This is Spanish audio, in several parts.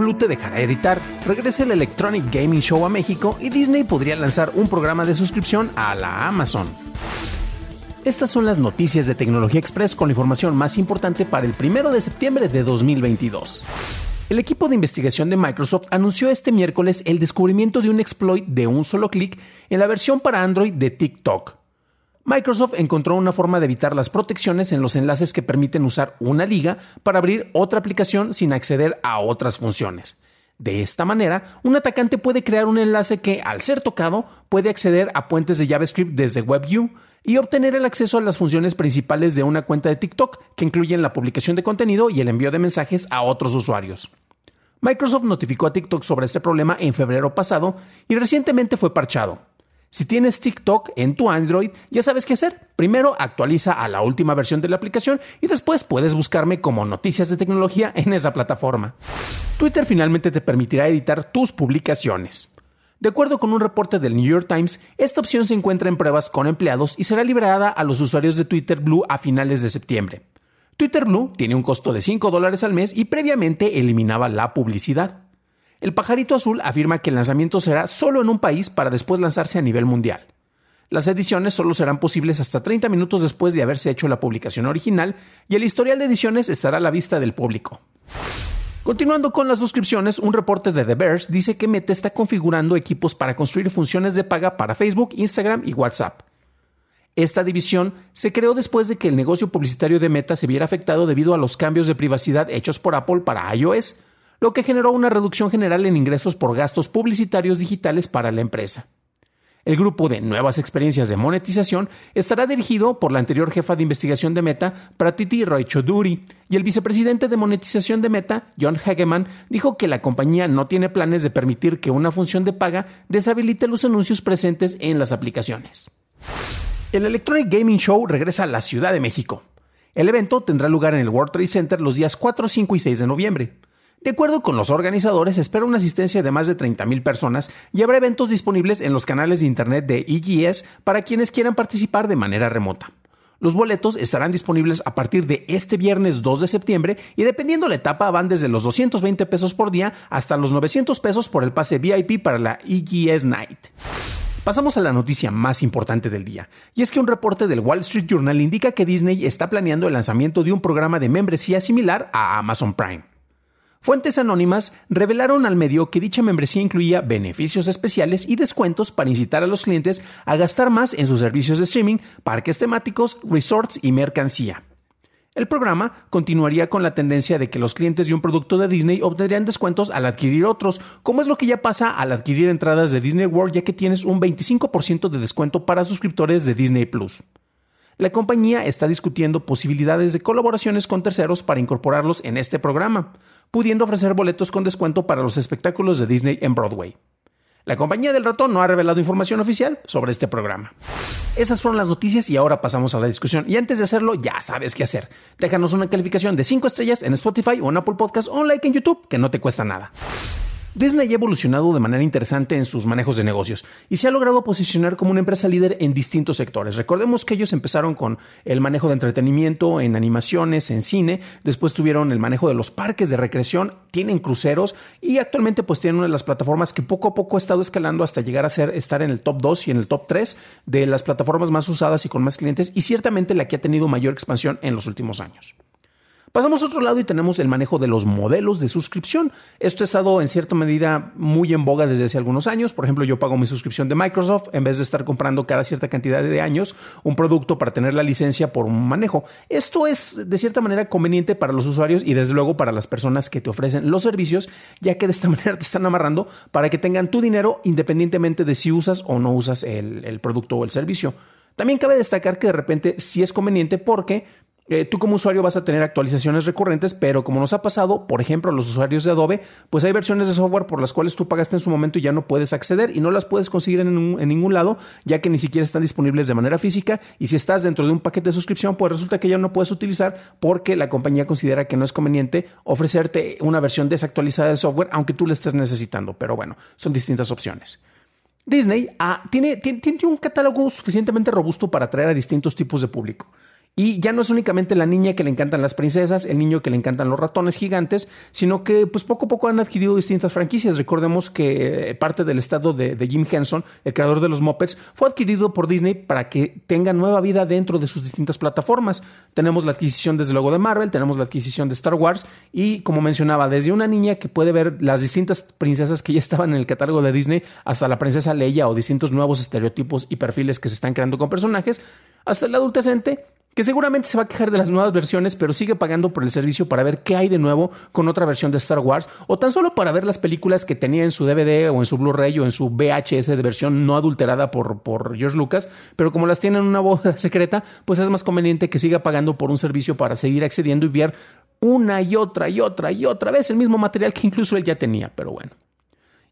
Blue te dejará editar, regresa el Electronic Gaming Show a México y Disney podría lanzar un programa de suscripción a la Amazon. Estas son las noticias de Tecnología Express con la información más importante para el 1 de septiembre de 2022. El equipo de investigación de Microsoft anunció este miércoles el descubrimiento de un exploit de un solo clic en la versión para Android de TikTok. Microsoft encontró una forma de evitar las protecciones en los enlaces que permiten usar una liga para abrir otra aplicación sin acceder a otras funciones. De esta manera, un atacante puede crear un enlace que, al ser tocado, puede acceder a puentes de JavaScript desde WebView y obtener el acceso a las funciones principales de una cuenta de TikTok, que incluyen la publicación de contenido y el envío de mensajes a otros usuarios. Microsoft notificó a TikTok sobre este problema en febrero pasado y recientemente fue parchado. Si tienes TikTok en tu Android, ya sabes qué hacer. Primero actualiza a la última versión de la aplicación y después puedes buscarme como noticias de tecnología en esa plataforma. Twitter finalmente te permitirá editar tus publicaciones. De acuerdo con un reporte del New York Times, esta opción se encuentra en pruebas con empleados y será liberada a los usuarios de Twitter Blue a finales de septiembre. Twitter Blue tiene un costo de 5 dólares al mes y previamente eliminaba la publicidad. El pajarito azul afirma que el lanzamiento será solo en un país para después lanzarse a nivel mundial. Las ediciones solo serán posibles hasta 30 minutos después de haberse hecho la publicación original y el historial de ediciones estará a la vista del público. Continuando con las suscripciones, un reporte de The Verge dice que Meta está configurando equipos para construir funciones de paga para Facebook, Instagram y WhatsApp. Esta división se creó después de que el negocio publicitario de Meta se viera afectado debido a los cambios de privacidad hechos por Apple para iOS, lo que generó una reducción general en ingresos por gastos publicitarios digitales para la empresa. El grupo de nuevas experiencias de monetización estará dirigido por la anterior jefa de investigación de Meta, Pratiti Roy Choudhury, y el vicepresidente de monetización de Meta, John Hageman, dijo que la compañía no tiene planes de permitir que una función de paga deshabilite los anuncios presentes en las aplicaciones. El Electronic Gaming Show regresa a la Ciudad de México. El evento tendrá lugar en el World Trade Center los días 4, 5 y 6 de noviembre. De acuerdo con los organizadores, espera una asistencia de más de 30.000 personas y habrá eventos disponibles en los canales de internet de EGS para quienes quieran participar de manera remota. Los boletos estarán disponibles a partir de este viernes 2 de septiembre y dependiendo la etapa van desde los 220 pesos por día hasta los 900 pesos por el pase VIP para la EGS Night. Pasamos a la noticia más importante del día, y es que un reporte del Wall Street Journal indica que Disney está planeando el lanzamiento de un programa de membresía similar a Amazon Prime. Fuentes anónimas revelaron al medio que dicha membresía incluía beneficios especiales y descuentos para incitar a los clientes a gastar más en sus servicios de streaming, parques temáticos, resorts y mercancía. El programa continuaría con la tendencia de que los clientes de un producto de Disney obtendrían descuentos al adquirir otros, como es lo que ya pasa al adquirir entradas de Disney World ya que tienes un 25% de descuento para suscriptores de Disney Plus la compañía está discutiendo posibilidades de colaboraciones con terceros para incorporarlos en este programa, pudiendo ofrecer boletos con descuento para los espectáculos de Disney en Broadway. La compañía del ratón no ha revelado información oficial sobre este programa. Esas fueron las noticias y ahora pasamos a la discusión. Y antes de hacerlo, ya sabes qué hacer. Déjanos una calificación de 5 estrellas en Spotify o en Apple Podcast o un like en YouTube, que no te cuesta nada. Disney ha evolucionado de manera interesante en sus manejos de negocios y se ha logrado posicionar como una empresa líder en distintos sectores. Recordemos que ellos empezaron con el manejo de entretenimiento en animaciones, en cine, después tuvieron el manejo de los parques de recreación, tienen cruceros y actualmente pues tienen una de las plataformas que poco a poco ha estado escalando hasta llegar a ser estar en el top 2 y en el top 3 de las plataformas más usadas y con más clientes y ciertamente la que ha tenido mayor expansión en los últimos años. Pasamos a otro lado y tenemos el manejo de los modelos de suscripción. Esto ha estado en cierta medida muy en boga desde hace algunos años. Por ejemplo, yo pago mi suscripción de Microsoft en vez de estar comprando cada cierta cantidad de años un producto para tener la licencia por un manejo. Esto es de cierta manera conveniente para los usuarios y desde luego para las personas que te ofrecen los servicios, ya que de esta manera te están amarrando para que tengan tu dinero independientemente de si usas o no usas el, el producto o el servicio. También cabe destacar que de repente sí es conveniente porque eh, tú como usuario vas a tener actualizaciones recurrentes, pero como nos ha pasado, por ejemplo, a los usuarios de Adobe, pues hay versiones de software por las cuales tú pagaste en su momento y ya no puedes acceder y no las puedes conseguir en, ningún lado, ya que ni siquiera están disponibles de manera física. Y si estás dentro de un paquete de suscripción, pues resulta que ya no puedes utilizar porque la compañía considera que no es conveniente ofrecerte una versión desactualizada del software, aunque tú le estés necesitando. Pero bueno, son distintas opciones. Disney ah, tiene, tiene, tiene un catálogo suficientemente robusto para atraer a distintos tipos de público. Y ya no es únicamente la niña que le encantan las princesas, el niño que le encantan los ratones gigantes, sino que pues poco a poco han adquirido distintas franquicias. Recordemos que eh, parte del estado de, Jim Henson, el creador de los Muppets, fue adquirido por Disney para que tenga nueva vida dentro de sus distintas plataformas. Tenemos la adquisición desde luego de Marvel, tenemos la adquisición de Star Wars y como mencionaba, desde una niña que puede ver las distintas princesas que ya estaban en el catálogo de Disney hasta la princesa Leia o distintos nuevos estereotipos y perfiles que se están creando con personajes, hasta el adolescente que seguramente se va a quejar de las nuevas versiones, pero sigue pagando por el servicio para ver qué hay de nuevo con otra versión de Star Wars, o tan solo para ver las películas que tenía en su DVD o en su Blu-ray o en su VHS de versión no adulterada por, por George Lucas, pero como las tiene en una boda secreta, pues es más conveniente que siga pagando por un servicio para seguir accediendo y ver una y otra y otra y otra vez el mismo material que incluso él ya tenía, pero bueno.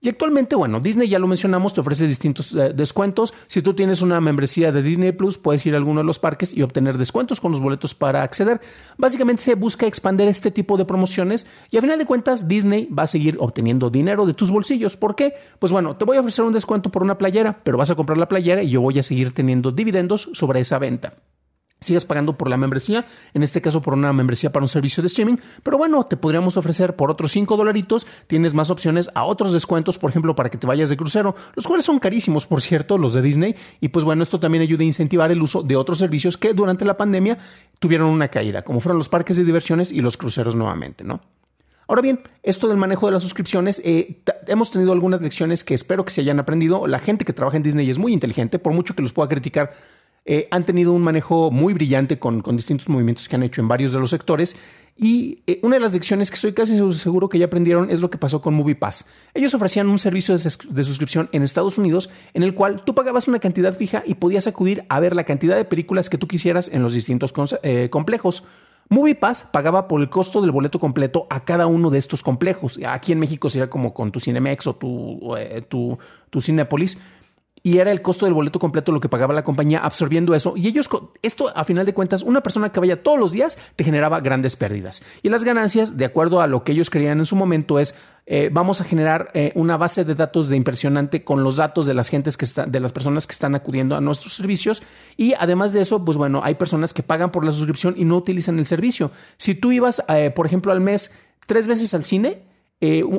Y actualmente, bueno, Disney ya lo mencionamos, te ofrece distintos eh, descuentos. Si tú tienes una membresía de Disney Plus, puedes ir a alguno de los parques y obtener descuentos con los boletos para acceder. Básicamente se busca expandir este tipo de promociones y a final de cuentas Disney va a seguir obteniendo dinero de tus bolsillos. ¿Por qué? Pues bueno, te voy a ofrecer un descuento por una playera, pero vas a comprar la playera y yo voy a seguir teniendo dividendos sobre esa venta sigas pagando por la membresía, en este caso por una membresía para un servicio de streaming, pero bueno, te podríamos ofrecer por otros 5 dolaritos, tienes más opciones a otros descuentos, por ejemplo, para que te vayas de crucero, los cuales son carísimos, por cierto, los de Disney, y pues bueno, esto también ayuda a incentivar el uso de otros servicios que durante la pandemia tuvieron una caída, como fueron los parques de diversiones y los cruceros nuevamente, ¿no? Ahora bien, esto del manejo de las suscripciones, eh, hemos tenido algunas lecciones que espero que se hayan aprendido. La gente que trabaja en Disney es muy inteligente, por mucho que los pueda criticar, eh, han tenido un manejo muy brillante con, distintos movimientos que han hecho en varios de los sectores. Y eh, una de las lecciones que estoy casi seguro que ya aprendieron es lo que pasó con MoviePass. Ellos ofrecían un servicio de, suscripción en Estados Unidos en el cual tú pagabas una cantidad fija y podías acudir a ver la cantidad de películas que tú quisieras en los distintos eh, complejos. MoviePass pagaba por el costo del boleto completo a cada uno de estos complejos. Aquí en México sería como con tu Cinemex o tu, tu, tu Cinepolis y era el costo del boleto completo lo que pagaba la compañía absorbiendo eso. Y ellos, esto a final de cuentas, una persona que vaya todos los días te generaba grandes pérdidas. Y las ganancias, de acuerdo a lo que ellos creían en su momento, es eh, vamos a generar eh, una base de datos de impresionante con los datos de las gentes que están, de las personas que están acudiendo a nuestros servicios. Y además de eso, pues bueno, hay personas que pagan por la suscripción y no utilizan el servicio. Si tú ibas, eh, por ejemplo, al mes tres veces al cine,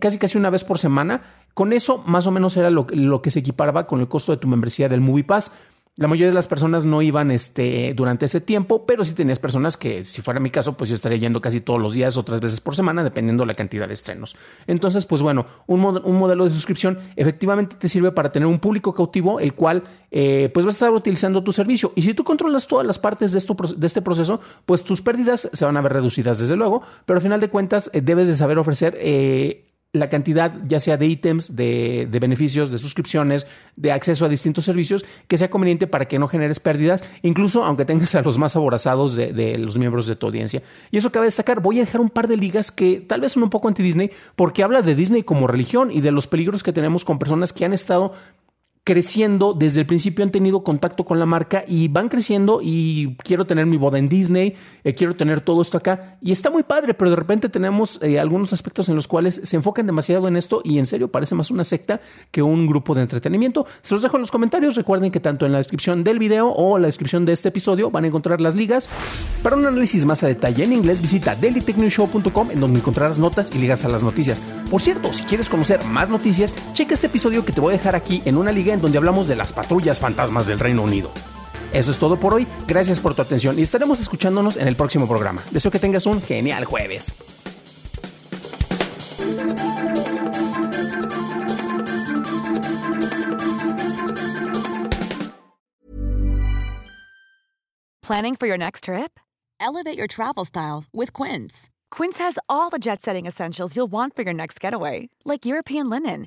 casi casi una vez por semana, con eso, más o menos era lo, que se equiparaba con el costo de tu membresía del Movie Pass. La mayoría de las personas no iban este, durante ese tiempo, pero sí tenías personas que, si fuera mi caso, pues yo estaría yendo casi todos los días o tres veces por semana, dependiendo de la cantidad de estrenos. Entonces, pues bueno, un, modelo de suscripción efectivamente te sirve para tener un público cautivo, el cual eh, pues va a estar utilizando tu servicio. Y si tú controlas todas las partes de, esto, de este proceso, pues tus pérdidas se van a ver reducidas, desde luego, pero al final de cuentas eh, debes de saber ofrecer eh, la cantidad ya sea de ítems, de, beneficios, de suscripciones, de acceso a distintos servicios que sea conveniente para que no generes pérdidas, incluso aunque tengas a los más aborazados de, de, los miembros de tu audiencia. Y eso cabe destacar, voy a dejar un par de ligas que tal vez son un poco anti-Disney porque habla de Disney como religión y de los peligros que tenemos con personas que han estado creciendo, desde el principio han tenido contacto con la marca y van creciendo y quiero tener mi boda en Disney, eh, quiero tener todo esto acá y está muy padre, pero de repente tenemos eh, algunos aspectos en los cuales se enfocan demasiado en esto y en serio parece más una secta que un grupo de entretenimiento. Se los dejo en los comentarios, recuerden que tanto en la descripción del video o la descripción de este episodio van a encontrar las ligas. Para un análisis más a detalle en inglés visita dailytechnewshow.com en donde encontrarás notas y ligas a las noticias. Por cierto, si quieres conocer más noticias, checa este episodio que te voy a dejar aquí en una en donde hablamos de las patrullas fantasmas del Reino Unido. Eso es todo por hoy. Gracias por tu atención y estaremos escuchándonos en el próximo programa. Deseo que tengas un genial jueves. Planning for your next trip? Elevate your travel style with Quince. Quince has all the jet setting essentials you'll want for your next getaway, like European linen,